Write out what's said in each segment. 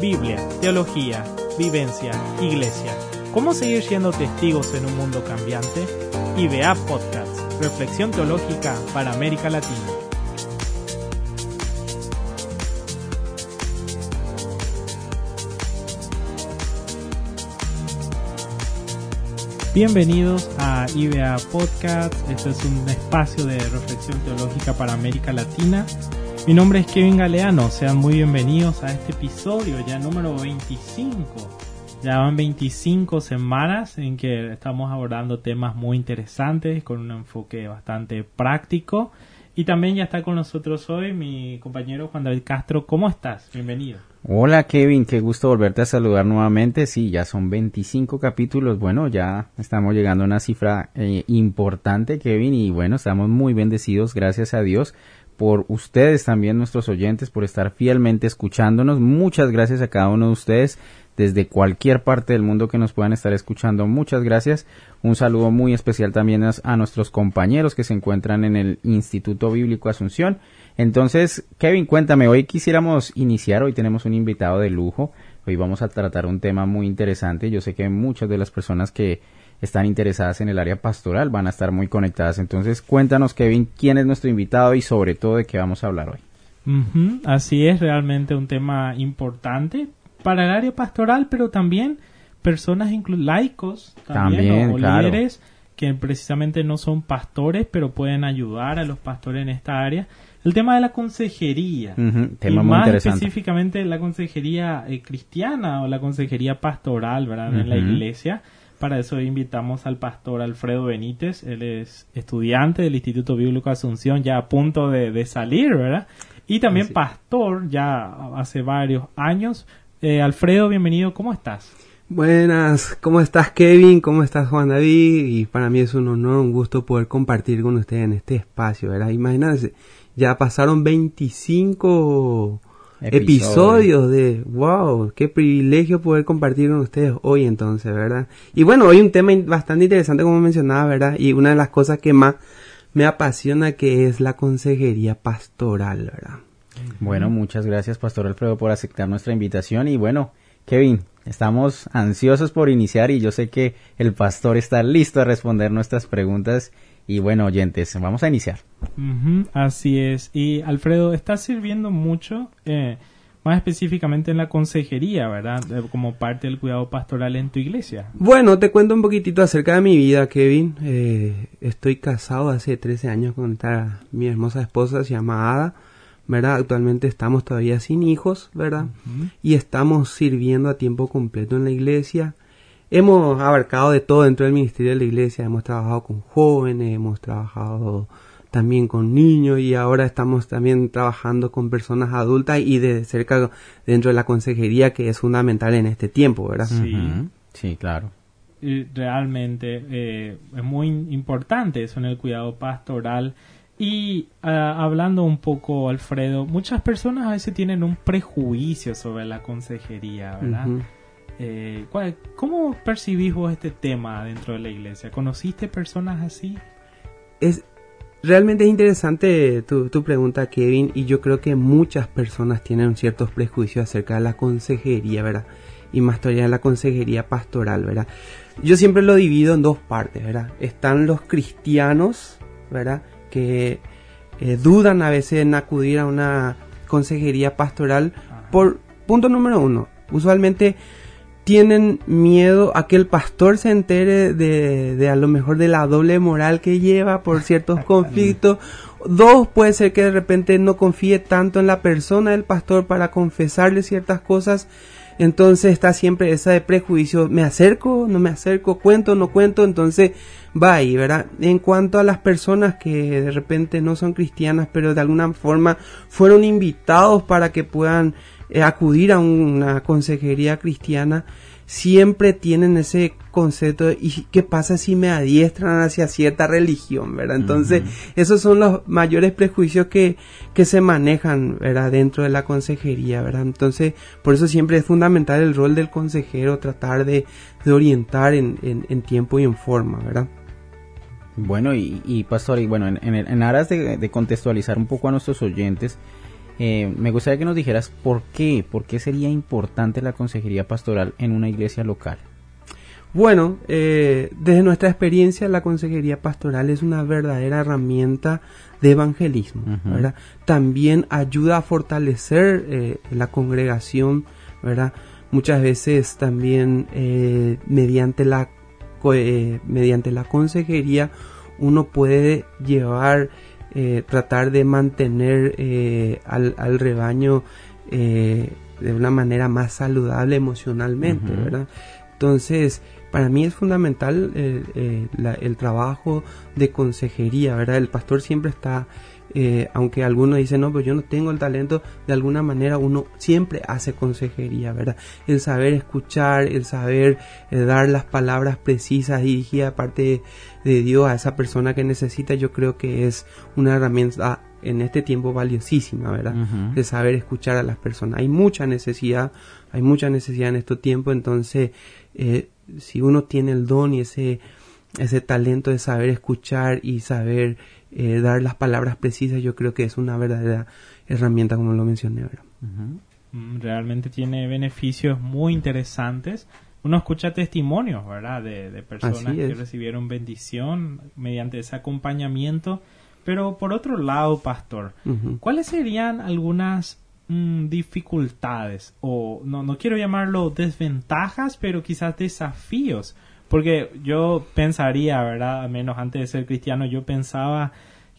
Biblia, teología, vivencia, iglesia. ¿Cómo seguir siendo testigos en un mundo cambiante? IBA Podcast, Reflexión Teológica para América Latina. Bienvenidos a IBA Podcast. Este es un espacio de reflexión teológica para América Latina. Mi nombre es Kevin Galeano. Sean muy bienvenidos a este episodio, ya número 25. Ya van 25 semanas en que estamos abordando temas muy interesantes con un enfoque bastante práctico. Y también ya está con nosotros hoy mi compañero Juan David Castro. ¿Cómo estás? Bienvenido. Hola Kevin, qué gusto volverte a saludar nuevamente. Sí, ya son 25 capítulos. Bueno, ya estamos llegando a una cifra eh, importante, Kevin, y bueno, estamos muy bendecidos, gracias a Dios, por ustedes también, nuestros oyentes, por estar fielmente escuchándonos. Muchas gracias a cada uno de ustedes desde cualquier parte del mundo que nos puedan estar escuchando. Muchas gracias. Un saludo muy especial también a, nuestros compañeros que se encuentran en el Instituto Bíblico Asunción. Entonces, Kevin, cuéntame, hoy quisiéramos iniciar, hoy tenemos un invitado de lujo, hoy vamos a tratar un tema muy interesante. Yo sé que muchas de las personas que están interesadas en el área pastoral van a estar muy conectadas. Entonces, cuéntanos, Kevin, quién es nuestro invitado y sobre todo de qué vamos a hablar hoy. Así es, realmente un tema importante para el área pastoral, pero también personas laicos también, o líderes que precisamente no son pastores, pero pueden ayudar a los pastores en esta área. El tema de la consejería, tema y muy más específicamente la consejería eh, cristiana o la consejería pastoral, ¿verdad? En la iglesia. Para eso invitamos al pastor Alfredo Benítez. Él es estudiante del Instituto Bíblico Asunción, ya a punto de, salir, ¿verdad? Y también pastor, ya hace varios años. Eh, Alfredo, bienvenido, ¿cómo estás? Buenas, ¿cómo estás Kevin? ¿Cómo estás Juan David? Y para mí es un honor, un gusto poder compartir con ustedes en este espacio, ¿verdad? Imagínense, ya pasaron 25 episodios de, wow, qué privilegio poder compartir con ustedes hoy entonces, ¿verdad? Y bueno, hoy un tema bastante interesante como mencionaba, ¿verdad? Y una de las cosas que más me apasiona que es la consejería pastoral, ¿verdad? Bueno, muchas gracias Pastor Alfredo por aceptar nuestra invitación y bueno, Kevin, estamos ansiosos por iniciar y yo sé que el pastor está listo a responder nuestras preguntas y bueno, oyentes, vamos a iniciar. así es. Y Alfredo, está sirviendo mucho, eh, más específicamente en la consejería, ¿verdad? Como parte del cuidado pastoral en tu iglesia. Bueno, te cuento un poquitito acerca de mi vida, Kevin. Eh, estoy casado hace 13 años con esta, mi hermosa esposa, se llama Ada. ¿Verdad? Actualmente estamos todavía sin hijos, ¿verdad? Y estamos sirviendo a tiempo completo en la iglesia. Hemos abarcado de todo dentro del ministerio de la iglesia, hemos trabajado con jóvenes, hemos trabajado también con niños y ahora estamos también trabajando con personas adultas y de cerca dentro de la consejería que es fundamental en este tiempo, ¿verdad? Sí, sí claro. Y realmente eh, es muy importante eso en el cuidado pastoral. Y ah, hablando un poco, Alfredo, muchas personas a veces tienen un prejuicio sobre la consejería, ¿verdad? Eh, ¿Cómo percibís vos este tema dentro de la iglesia? ¿Conociste personas así? Es realmente es interesante tu, tu, pregunta, Kevin, y yo creo que muchas personas tienen ciertos prejuicios acerca de la consejería, ¿verdad? Y más todavía de la consejería pastoral, ¿verdad? Yo siempre lo divido en dos partes, ¿verdad? Están los cristianos, ¿verdad? Que eh, dudan a veces en acudir a una consejería pastoral por punto número uno. Usualmente tienen miedo a que el pastor se entere de, de, a lo mejor de la doble moral que lleva por ciertos conflictos. Dos, puede ser que de repente no confíe tanto en la persona del pastor para confesarle ciertas cosas. Entonces está siempre esa de prejuicio, me acerco, no me acerco, cuento, no cuento, entonces va ahí, ¿verdad? En cuanto a las personas que de repente no son cristianas, pero de alguna forma fueron invitados para que puedan eh, acudir a una consejería cristiana, siempre tienen ese concepto de ¿y qué pasa si me adiestran hacia cierta religión? ¿verdad? Entonces, esos son los mayores prejuicios que, que se manejan, ¿verdad? Dentro de la consejería, ¿verdad? Entonces, por eso siempre es fundamental el rol del consejero, tratar de, de orientar en, en, tiempo y en forma, ¿verdad? Bueno, y, y pastor, y bueno, en, en, en aras de, de contextualizar un poco a nuestros oyentes, Eh, me gustaría que nos dijeras por qué, por qué sería importante la consejería pastoral en una iglesia local. Bueno, eh, desde nuestra experiencia la consejería pastoral es una verdadera herramienta de evangelismo, ¿verdad? También ayuda a fortalecer eh, la congregación, ¿verdad? Muchas veces también eh, mediante la mediante la consejería uno puede llevar, tratar de mantener al, al, rebaño de una manera más saludable emocionalmente, ¿verdad? Entonces, para mí es fundamental eh, eh, el trabajo de consejería, ¿verdad? El pastor siempre está, eh, aunque algunos dicen, no, pero yo no tengo el talento, de alguna manera uno siempre hace consejería, ¿verdad? El saber escuchar, el saber dar las palabras precisas dirigidas parte de Dios a esa persona que necesita, yo creo que es una herramienta en este tiempo valiosísima, ¿verdad? De saber escuchar a las personas. Hay mucha necesidad, hay mucha necesidad en estos tiempos, entonces eh, si uno tiene el don y ese, ese talento de saber escuchar y saber eh, dar las palabras precisas, yo creo que es una verdadera herramienta, como lo mencioné ahora. Mm, realmente tiene beneficios muy interesantes. Uno escucha testimonios, ¿verdad? De, personas que recibieron bendición mediante ese acompañamiento. Pero por otro lado, pastor, ¿cuáles serían algunas Mm, dificultades o no, no quiero llamarlo desventajas, pero quizás desafíos. Porque yo pensaría, ¿verdad? Al menos antes de ser cristiano, yo pensaba,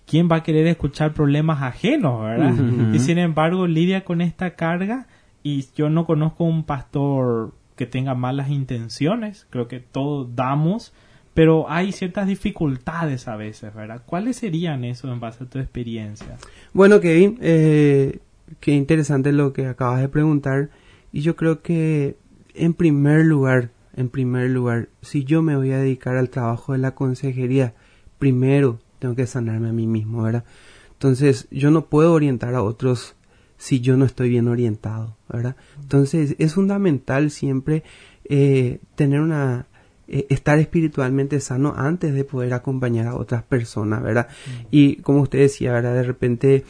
¿quién va a querer escuchar problemas ajenos, ¿verdad? Y sin embargo, lidia con esta carga y yo no conozco un pastor que tenga malas intenciones, creo que todos damos, pero hay ciertas dificultades a veces, ¿verdad? ¿Cuáles serían eso en base a tu experiencia? Bueno, Kevin, eh, qué interesante lo que acabas de preguntar. Y yo creo que en primer lugar, en primer lugar, si yo me voy a dedicar al trabajo de la consejería, primero tengo que sanarme a mí mismo, ¿verdad? Entonces, yo no puedo orientar a otros si yo no estoy bien orientado, ¿verdad? Entonces, es fundamental siempre eh, tener una eh, estar espiritualmente sano antes de poder acompañar a otras personas, ¿verdad? Mm. Y como usted decía, ¿verdad? De repente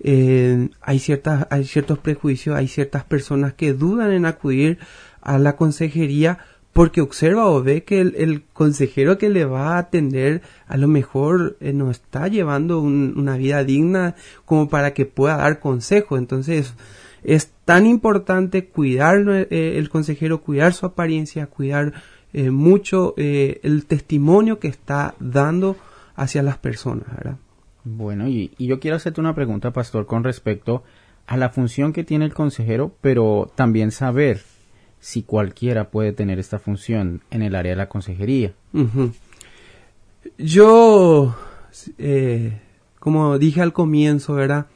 eh, hay, ciertas, hay ciertos prejuicios, hay ciertas personas que dudan en acudir a la consejería porque observa o ve que el, consejero que le va a atender a lo mejor eh, no está llevando una vida digna como para que pueda dar consejo. Entonces es tan importante cuidar eh, el consejero, cuidar su apariencia, cuidar mucho el testimonio que está dando hacia las personas. Bueno, y, yo quiero hacerte una pregunta, pastor, con respecto a la función que tiene el consejero, pero también saber si cualquiera puede tener esta función en el área de la consejería. Yo, eh, como dije al comienzo, ¿verdad?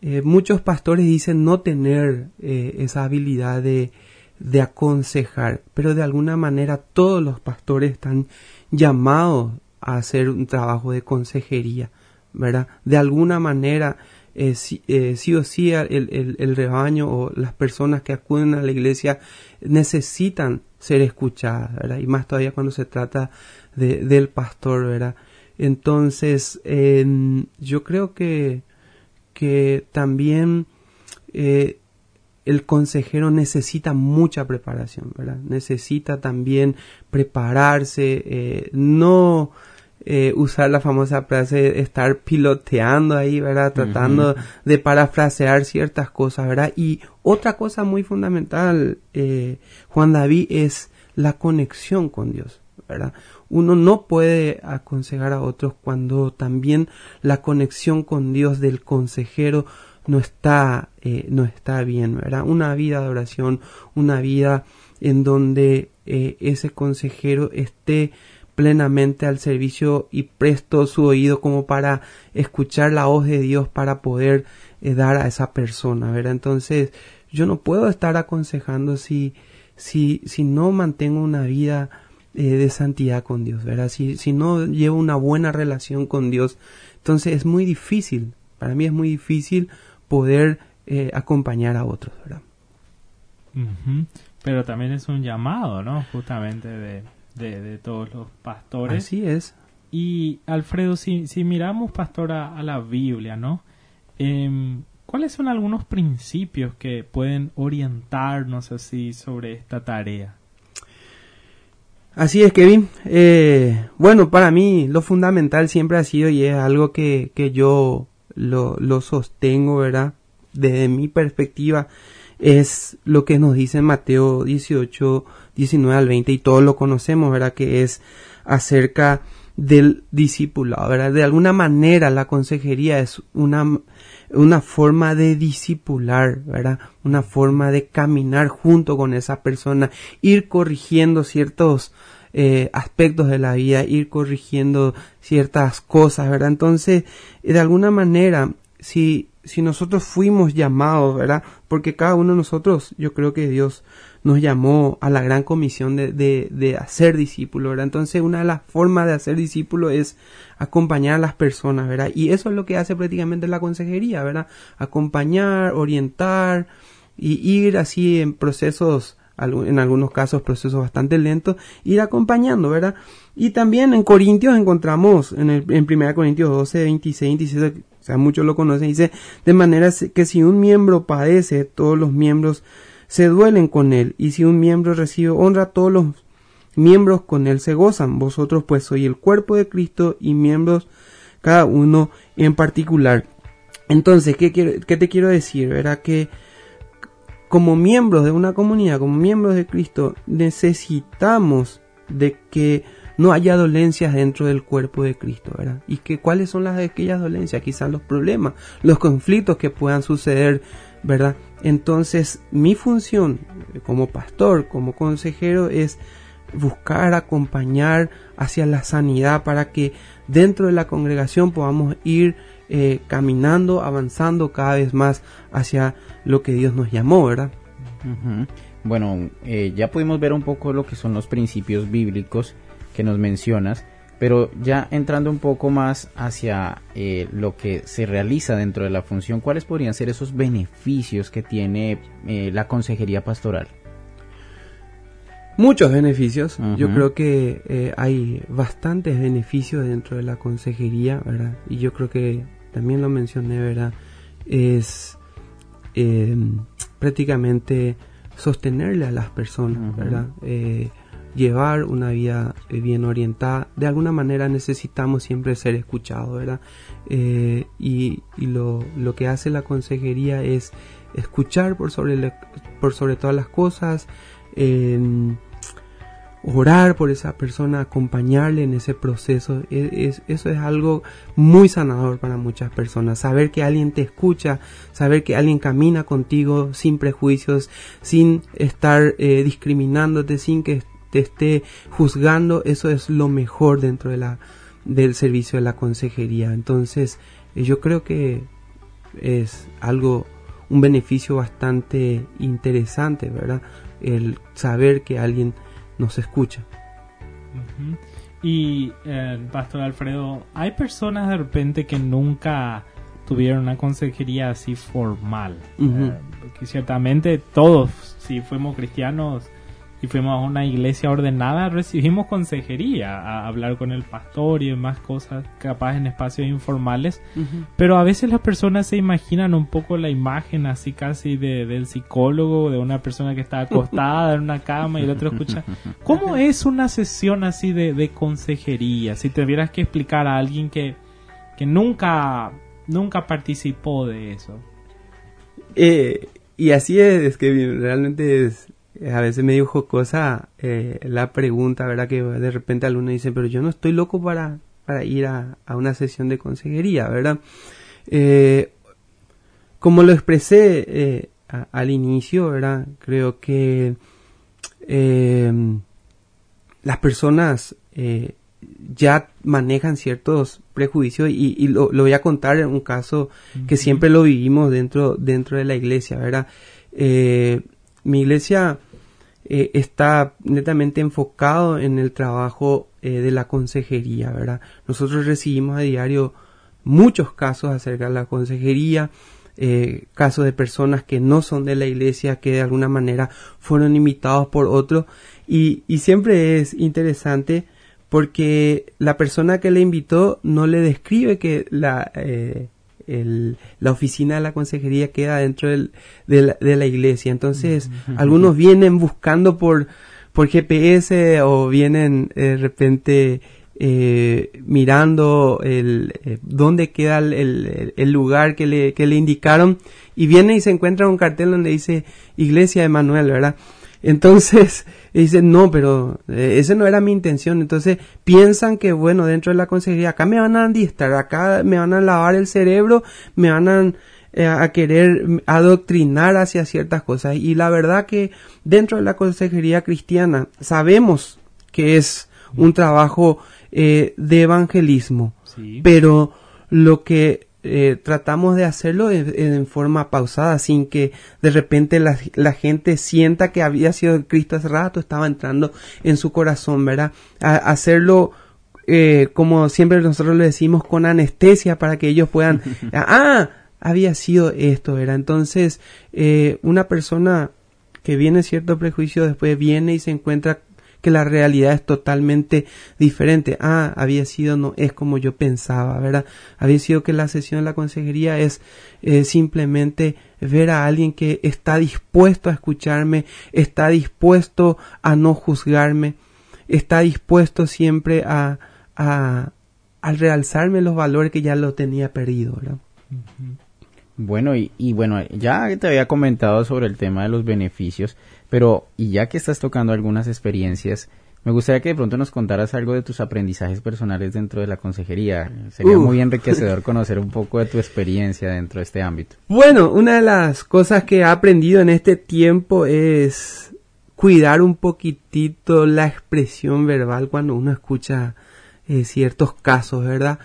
Eh, muchos pastores dicen no tener eh, esa habilidad de, de aconsejar, pero de alguna manera todos los pastores están llamados a hacer un trabajo de consejería. ¿verdad? De alguna manera, eh, eh, sí, o sí el, el, rebaño o las personas que acuden a la iglesia necesitan ser escuchadas. Y más todavía cuando se trata de, del pastor, ¿verdad? Entonces, yo creo que, que también eh, el consejero necesita mucha preparación, ¿verdad? Necesita también prepararse, no eh, usar la famosa frase estar piloteando ahí, ¿verdad? Tratando de parafrasear ciertas cosas, ¿verdad? Y otra cosa muy fundamental, eh, Juan David, es la conexión con Dios, ¿verdad? Uno no puede aconsejar a otros cuando también la conexión con Dios del consejero no está, eh, no está bien, ¿verdad? Una vida de oración, una vida en donde ese consejero esté plenamente al servicio y presto su oído como para escuchar la voz de Dios para poder eh, dar a esa persona, ¿verdad? Entonces, yo no puedo estar aconsejando si, si, si no mantengo una vida eh, de santidad con Dios, ¿verdad? Si, si no llevo una buena relación con Dios, entonces es muy difícil, para mí es muy difícil poder eh, acompañar a otros, ¿verdad? Pero también es un llamado, ¿no? Justamente de de, todos los pastores. Así es. Y Alfredo, si, si miramos, pastor, a, la Biblia, ¿no? Em, ¿cuáles son algunos principios que pueden orientarnos así sobre esta tarea? Así es, Kevin. Eh, bueno, para mí lo fundamental siempre ha sido y es algo que, que yo lo, lo sostengo, ¿verdad? Desde mi perspectiva, es lo que nos dice Mateo 18, 19 al 20 y todos lo conocemos, ¿verdad? Que es acerca del discipulado, ¿verdad? De alguna manera la consejería es una, una forma de discipular, ¿verdad? Una forma de caminar junto con esa persona, ir corrigiendo ciertos eh, aspectos de la vida, ir corrigiendo ciertas cosas, ¿verdad? Entonces, de alguna manera, si, si nosotros fuimos llamados, ¿verdad? Porque cada uno de nosotros, yo creo que Dios nos llamó a la gran comisión de, de, de hacer discípulos, ¿verdad? Entonces una de las formas de hacer discípulos es acompañar a las personas, ¿verdad? Y eso es lo que hace prácticamente la consejería, ¿verdad? Acompañar, orientar y ir así en procesos en algunos casos procesos bastante lentos, ir acompañando, ¿verdad? Y también en Corintios encontramos, en, el, en 1 Corintios 12, 26, 27, o sea, muchos lo conocen, dice, de manera que si un miembro padece, todos los miembros se duelen con él, y si un miembro recibe honra, todos los miembros con él se gozan. Vosotros pues sois el cuerpo de Cristo y miembros cada uno en particular. Entonces, ¿qué, quiero, qué te quiero decir? Verá que como miembros de una comunidad, como miembros de Cristo, necesitamos de que no haya dolencias dentro del cuerpo de Cristo, ¿verdad? Y que cuáles son las de aquellas dolencias, quizás los problemas, los conflictos que puedan suceder, ¿verdad? Entonces, mi función como pastor, como consejero es buscar acompañar hacia la sanidad para que dentro de la congregación podamos ir eh, caminando, avanzando cada vez más hacia lo que Dios nos llamó, ¿verdad? Bueno, eh, ya pudimos ver un poco lo que son los principios bíblicos que nos mencionas, pero ya entrando un poco más hacia eh, lo que se realiza dentro de la función, ¿cuáles podrían ser esos beneficios que tiene la consejería pastoral? Muchos beneficios. Yo creo que hay bastantes beneficios dentro de la consejería, ¿verdad? Y yo creo que también lo mencioné, ¿verdad? Es em, prácticamente sostenerle a las personas, ¿verdad? Eh, llevar una vida eh, bien orientada. De alguna manera necesitamos siempre ser escuchados, ¿verdad? Eh, y, lo, lo, que hace la consejería es escuchar por sobre, por sobre todas las cosas, em, orar por esa persona, acompañarle en ese proceso, e, es, eso es algo muy sanador para muchas personas. Saber que alguien te escucha, saber que alguien camina contigo sin prejuicios, sin estar eh, discriminándote, sin que te esté juzgando, eso es lo mejor dentro de la, del servicio de la consejería. Entonces, yo creo que es algo, un beneficio bastante interesante, ¿verdad? El saber que alguien nos escucha. Y, eh, Pastor Alfredo, hay personas de repente que nunca tuvieron una consejería así formal. Uh ciertamente todos, si fuimos cristianos, y fuimos a una iglesia ordenada, recibimos consejería, a hablar con el pastor y demás cosas, capaz en espacios informales, pero a veces las personas se imaginan un poco la imagen así casi de, del psicólogo, de una persona que está acostada en una cama y el otro escucha. ¿Cómo es una sesión así de, de consejería? Si tuvieras que explicar a alguien que, que nunca, nunca participó de eso. Eh, y así es, es que realmente es, a veces me dijo cosa eh, la pregunta, ¿verdad? Que de repente alguno dice, pero yo no estoy loco para, para ir a, una sesión de consejería, ¿verdad? Eh, como lo expresé eh, al inicio, ¿verdad? Creo que las personas ya manejan ciertos prejuicios y, lo, voy a contar en un caso que siempre lo vivimos dentro, dentro de la iglesia, ¿verdad? mi iglesia eh, está netamente enfocado en el trabajo eh, de la consejería, ¿verdad? Nosotros recibimos a diario muchos casos acerca de la consejería, eh, casos de personas que no son de la iglesia, que de alguna manera fueron invitados por otros, y, y siempre es interesante porque la persona que le invitó no le describe que la, el, la oficina de la consejería queda dentro del, de, la, de, la, iglesia. Entonces, algunos vienen buscando por, por GPS o vienen eh, de repente eh, mirando el, eh, dónde queda el, el, lugar que le, que le indicaron y viene y se encuentra un cartel donde dice Iglesia de Manuel, ¿verdad? Entonces, dicen, no, pero eh, esa no era mi intención. Entonces, piensan que, bueno, dentro de la consejería, acá me van a andistar, acá me van a lavar el cerebro, me van a, eh, a querer adoctrinar hacia ciertas cosas. Y la verdad que dentro de la consejería cristiana sabemos que es un trabajo eh, de evangelismo, pero lo que eh, tratamos de hacerlo en, forma pausada, sin que de repente la, la, gente sienta que había sido Cristo hace rato, estaba entrando en su corazón, ¿verdad? hacerlo eh, como siempre nosotros le decimos con anestesia para que ellos puedan, ah, había sido esto, ¿verdad? Entonces, eh, una persona que viene cierto prejuicio después viene y se encuentra que la realidad es totalmente diferente. Ah, había sido, no es como yo pensaba, ¿verdad? Había sido que la sesión de la consejería es eh, simplemente ver a alguien que está dispuesto a escucharme, está dispuesto a no juzgarme, está dispuesto siempre a, a, realzarme los valores que ya lo tenía perdido, ¿verdad? Bueno, y, y, bueno, ya te había comentado sobre el tema de los beneficios, pero y ya que estás tocando algunas experiencias, me gustaría que de pronto nos contaras algo de tus aprendizajes personales dentro de la consejería. Sería muy enriquecedor conocer un poco de tu experiencia dentro de este ámbito. Bueno, una de las cosas que he aprendido en este tiempo es cuidar un poquitito la expresión verbal cuando uno escucha eh, ciertos casos, ¿verdad?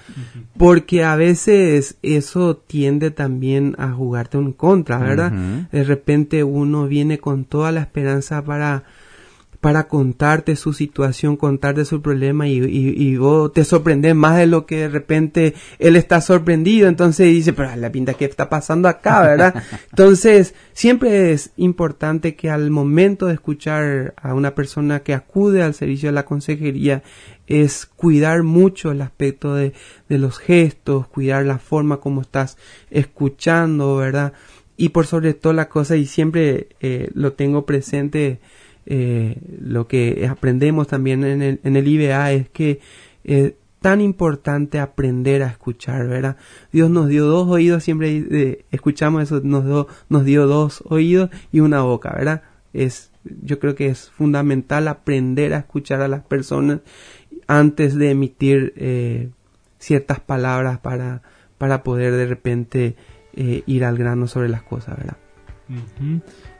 Porque a veces eso tiende también a jugarte en contra, ¿verdad? De repente uno viene con toda la esperanza para para contarte su situación, contarte su problema y, y, vos te sorprendes más de lo que de repente él está sorprendido, entonces dice, pero la pinta que está pasando acá, ¿verdad? entonces, siempre es importante que al momento de escuchar a una persona que acude al servicio de la consejería, es cuidar mucho el aspecto de, de los gestos, cuidar la forma como estás escuchando, ¿verdad? Y por sobre todo la cosa, y siempre eh, lo tengo presente, eh, lo que aprendemos también en el, en el IBA es que es tan importante aprender a escuchar, ¿verdad? Dios nos dio dos oídos, siempre eh, escuchamos eso, nos dio, nos dio dos oídos y una boca, ¿verdad? Es, yo creo que es fundamental aprender a escuchar a las personas antes de emitir eh, ciertas palabras para, para poder de repente ir al grano sobre las cosas, ¿verdad?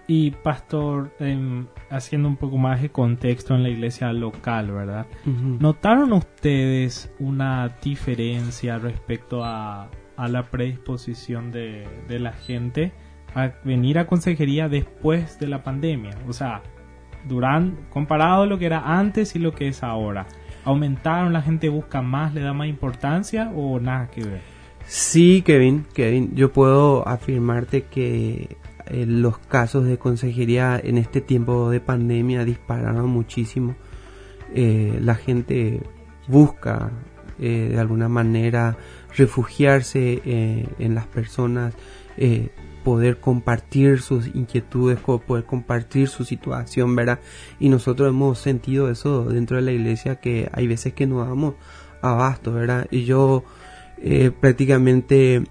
Y pastor, em, haciendo un poco más de contexto en la iglesia local, ¿verdad? ¿Notaron ustedes una diferencia respecto a, a la predisposición de, de, la gente a venir a consejería después de la pandemia? O sea, comparado a lo que era antes y lo que es ahora. ¿Aumentaron? ¿La gente busca más? ¿Le da más importancia o nada que ver? Sí, Kevin, Kevin, yo puedo afirmarte que eh, los casos de consejería en este tiempo de pandemia dispararon muchísimo. Eh, la gente busca eh, de alguna manera refugiarse en las personas, poder compartir sus inquietudes, poder compartir su situación, ¿verdad? Y nosotros hemos sentido eso dentro de la iglesia que hay veces que nos damos abasto, ¿verdad? Y yo prácticamente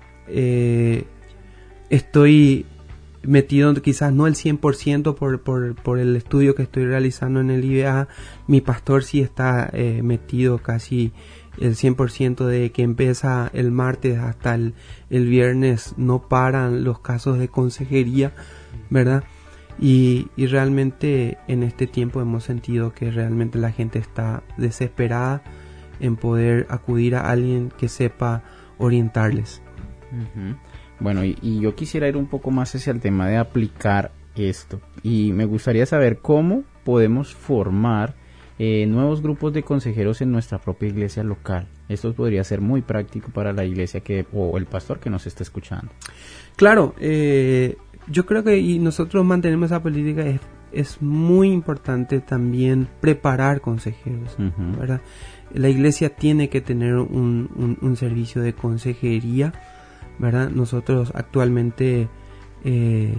estoy metido quizás no el 100% por, por, por el estudio que estoy realizando en el IBA, mi pastor sí está eh, metido casi el 100% de que empieza el martes hasta el, el, viernes, no paran los casos de consejería, ¿verdad? Y, y realmente en este tiempo hemos sentido que realmente la gente está desesperada en poder acudir a alguien que sepa orientarles. Bueno, y, yo quisiera ir un poco más hacia el tema de aplicar esto. Y me gustaría saber cómo podemos formar eh, nuevos grupos de consejeros en nuestra propia iglesia local. Esto podría ser muy práctico para la iglesia que o el pastor que nos está escuchando. Claro, eh, yo creo que y nosotros mantenemos esa política es, es muy importante también preparar consejeros, ¿verdad? La iglesia tiene que tener un, un servicio de consejería ¿verdad? Nosotros actualmente eh,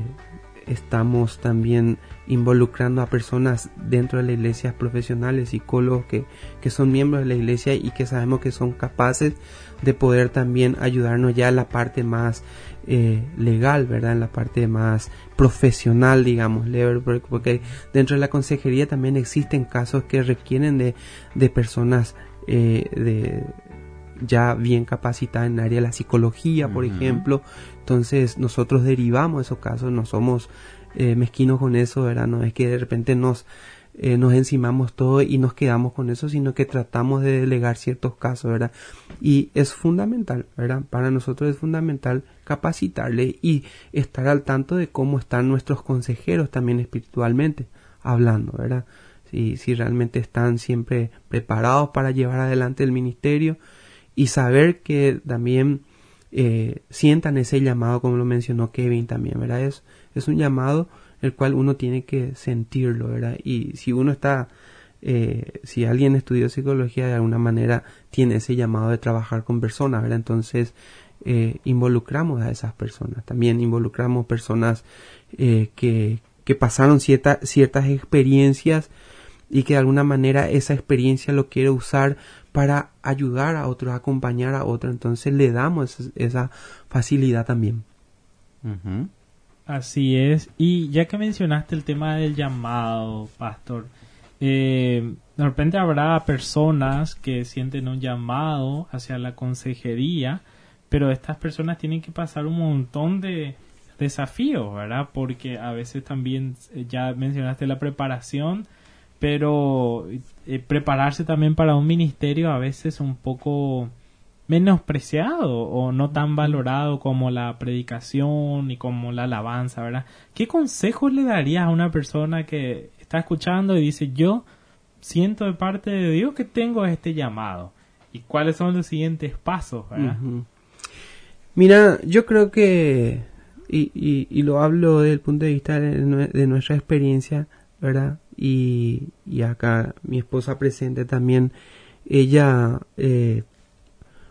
estamos también involucrando a personas dentro de la iglesia, profesionales, psicólogos que, que son miembros de la iglesia y que sabemos que son capaces de poder también ayudarnos ya en la parte más eh, legal, ¿verdad? En la parte más profesional, digamos, porque dentro de la consejería también existen casos que requieren de, de personas eh, de ya bien capacitadas en el área de la psicología, por ejemplo. Entonces nosotros derivamos esos casos, no somos eh, mezquinos con eso, ¿verdad? No es que de repente nos, eh, nos encimamos todo y nos quedamos con eso, sino que tratamos de delegar ciertos casos, ¿verdad? Y es fundamental, ¿verdad? Para nosotros es fundamental capacitarle y estar al tanto de cómo están nuestros consejeros también espiritualmente hablando, ¿verdad? Si, si realmente están siempre preparados para llevar adelante el ministerio y saber que también eh, sientan ese llamado, como lo mencionó Kevin también, ¿verdad? Es, es un llamado el cual uno tiene que sentirlo, ¿verdad? Y si uno está, eh, si alguien estudió psicología de alguna manera tiene ese llamado de trabajar con personas, ¿verdad? Entonces eh, involucramos a esas personas, también involucramos personas eh, que, que pasaron cierta, ciertas experiencias y que de alguna manera esa experiencia lo quiere usar para ayudar a otros, acompañar a otros. Entonces le damos esa, facilidad también. Así es. Y ya que mencionaste el tema del llamado, pastor, eh, de repente habrá personas que sienten un llamado hacia la consejería, pero estas personas tienen que pasar un montón de desafíos, ¿verdad? Porque a veces también, eh, ya mencionaste la preparación, pero eh, prepararse también para un ministerio a veces un poco menospreciado o no tan valorado como la predicación y como la alabanza, ¿verdad? ¿Qué consejos le darías a una persona que está escuchando y dice yo siento de parte de Dios que tengo este llamado? ¿Y cuáles son los siguientes pasos, verdad? Mira, yo creo que, y, y, lo hablo desde el punto de vista de nuestra experiencia, ¿verdad? Y, y acá mi esposa presente también, ella, eh,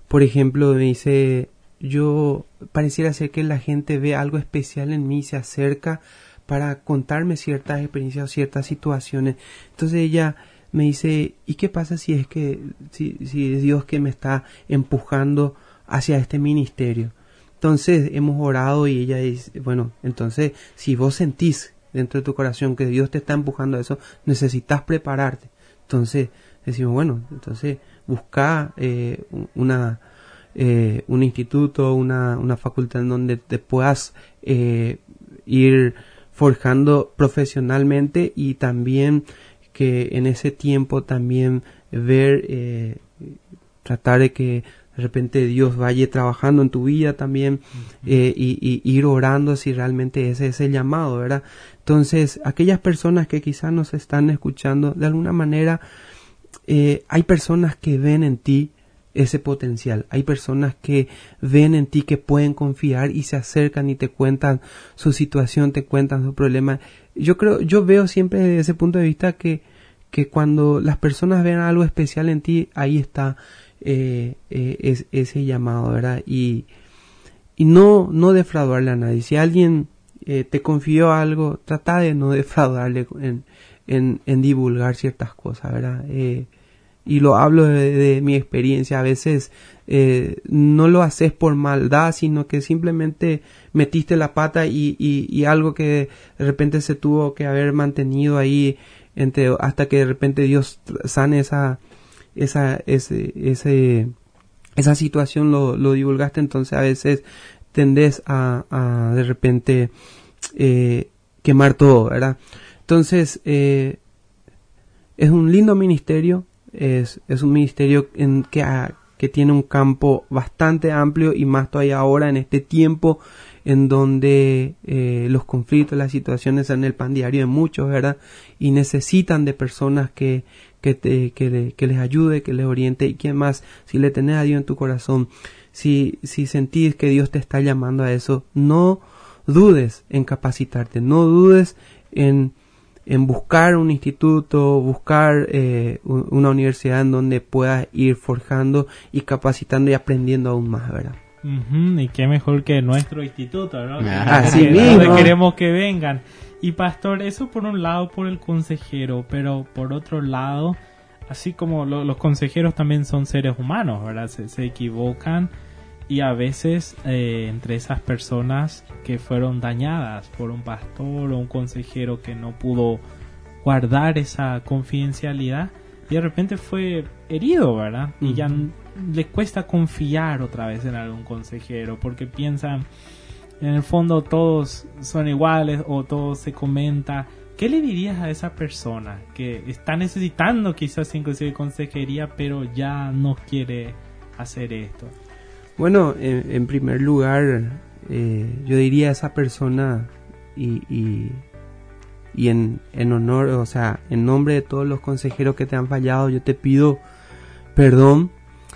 por ejemplo, me dice, yo pareciera ser que la gente ve algo especial en mí, se acerca para contarme ciertas experiencias o ciertas situaciones. Entonces ella me dice, ¿y qué pasa si es que, si, si es Dios que me está empujando hacia este ministerio? Entonces hemos orado y ella dice, bueno, entonces si vos sentís dentro de tu corazón que Dios te está empujando a eso, necesitas prepararte. Entonces decimos, bueno, entonces busca eh, una, eh, un instituto, una, una, facultad en donde te puedas eh, ir forjando profesionalmente y también que en ese tiempo también ver, tratar de que de repente Dios vaya trabajando en tu vida también eh, y, ir orando si realmente ese es el llamado, ¿verdad? Entonces, aquellas personas que quizás nos están escuchando, de alguna manera, eh, hay personas que ven en ti ese potencial. Hay personas que ven en ti que pueden confiar y se acercan y te cuentan su situación, te cuentan su problema. Yo creo, yo veo siempre desde ese punto de vista que, que cuando las personas ven algo especial en ti, ahí está eh, eh, es, ese llamado, ¿verdad? Y, y no, no defraudarle a nadie. Si alguien eh, te confió algo, trata de no defraudarle en, en, divulgar ciertas cosas, ¿verdad? Y lo hablo de, mi experiencia, a veces no lo haces por maldad, sino que simplemente metiste la pata y, y, y, algo que de repente se tuvo que haber mantenido ahí entre, hasta que de repente Dios sane esa, esa, ese, ese, esa situación lo, lo divulgaste, entonces a veces tendés a, de repente eh, quemar todo, ¿verdad? Entonces, eh, es un lindo ministerio, es, es un ministerio que, que tiene un campo bastante amplio y más todavía ahora en este tiempo en donde eh, los conflictos, las situaciones en el pan diario de muchos, ¿verdad? Y necesitan de personas que, que, te, que, que, les ayude, que les oriente y que más, si le tenés a Dios en tu corazón, si, si sentís que Dios te está llamando a eso, no dudes en capacitarte, no dudes en, en buscar un instituto, buscar eh, una universidad en donde puedas ir forjando y capacitando y aprendiendo aún más, ¿verdad? y qué mejor que nuestro instituto, ¿no? Ah, así mismo. queremos que vengan. Y pastor, eso por un lado por el consejero, pero por otro lado, así como los consejeros también son seres humanos, ¿verdad? Se, equivocan y a veces eh, entre esas personas que fueron dañadas por un pastor o un consejero que no pudo guardar esa confidencialidad y de repente fue herido, ¿verdad? Y ya le cuesta confiar otra vez en algún consejero porque piensan en el fondo todos son iguales o todo se comenta. ¿Qué le dirías a esa persona que está necesitando quizás inclusive consejería pero ya no quiere hacer esto? Bueno, en, primer lugar, eh, yo diría a esa persona y, y, y en, en, honor, o sea, en nombre de todos los consejeros que te han fallado, yo te pido perdón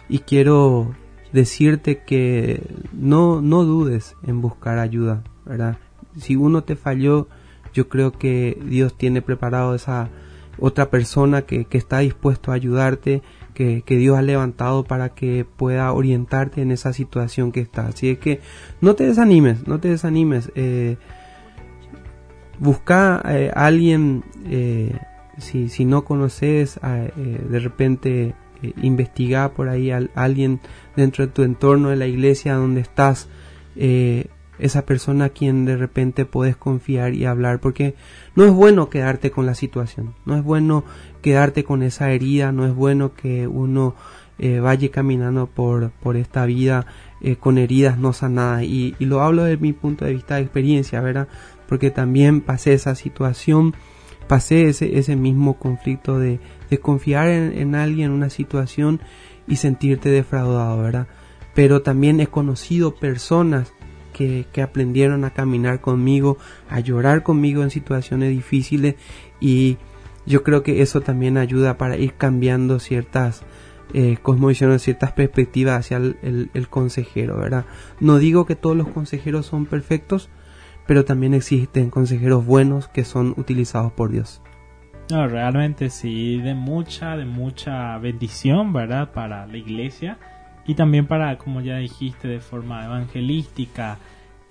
y quiero decirte que no, no dudes en buscar ayuda, ¿verdad? Si uno te falló, yo creo que Dios tiene preparado esa otra persona que, que está dispuesto a ayudarte, que, que, Dios ha levantado para que pueda orientarte en esa situación que está. Así es que no te desanimes, no te desanimes. Eh, busca eh, a alguien, eh, si, si, no conoces, de repente eh, investigar por ahí a, alguien dentro de tu entorno de la iglesia donde estás, eh, esa persona a quien de repente puedes confiar y hablar, porque no es bueno quedarte con la situación, no es bueno quedarte con esa herida, no es bueno que uno eh, vaya caminando por, por esta vida con heridas no sanadas. Y, y, lo hablo de mi punto de vista de experiencia, ¿verdad? Porque también pasé esa situación, pasé ese, ese mismo conflicto de, de confiar en, alguien, en una situación y sentirte defraudado, ¿verdad? Pero también he conocido personas que, que, aprendieron a caminar conmigo, a llorar conmigo en situaciones difíciles y yo creo que eso también ayuda para ir cambiando ciertas eh, cosmovisiones, ciertas perspectivas hacia el, el, consejero, ¿verdad? No digo que todos los consejeros son perfectos, pero también existen consejeros buenos que son utilizados por Dios. No, realmente sí, de mucha, de mucha bendición, ¿verdad? Para la iglesia y también para, como ya dijiste, de forma evangelística.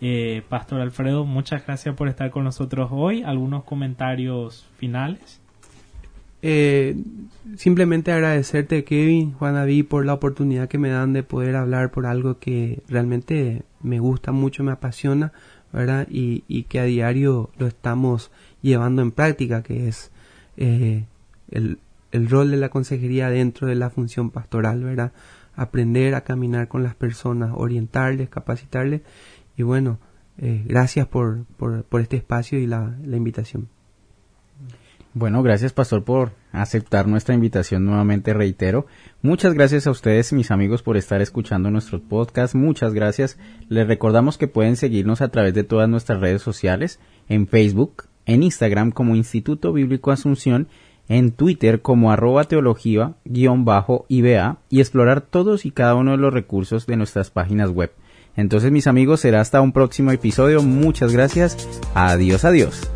Eh, Pastor Alfredo, muchas gracias por estar con nosotros hoy. ¿Algunos comentarios finales? Eh, simplemente agradecerte, Kevin, Juan David, por la oportunidad que me dan de poder hablar por algo que realmente me gusta mucho, me apasiona, ¿verdad? Y, y que a diario lo estamos llevando en práctica, que es eh, el, el, rol de la consejería dentro de la función pastoral, ¿verdad? Aprender a caminar con las personas, orientarles, capacitarles. Y bueno, eh, gracias por, por, este espacio y la, la invitación. Bueno, gracias Pastor por aceptar nuestra invitación nuevamente, reitero. Muchas gracias a ustedes, mis amigos, por estar escuchando nuestro podcast. Muchas gracias. Les recordamos que pueden seguirnos a través de todas nuestras redes sociales, en Facebook, en Instagram como Instituto Bíblico Asunción, en Twitter como arroba teología-iba y explorar todos y cada uno de los recursos de nuestras páginas web. Entonces mis amigos, será hasta un próximo episodio. Muchas gracias. Adiós, adiós.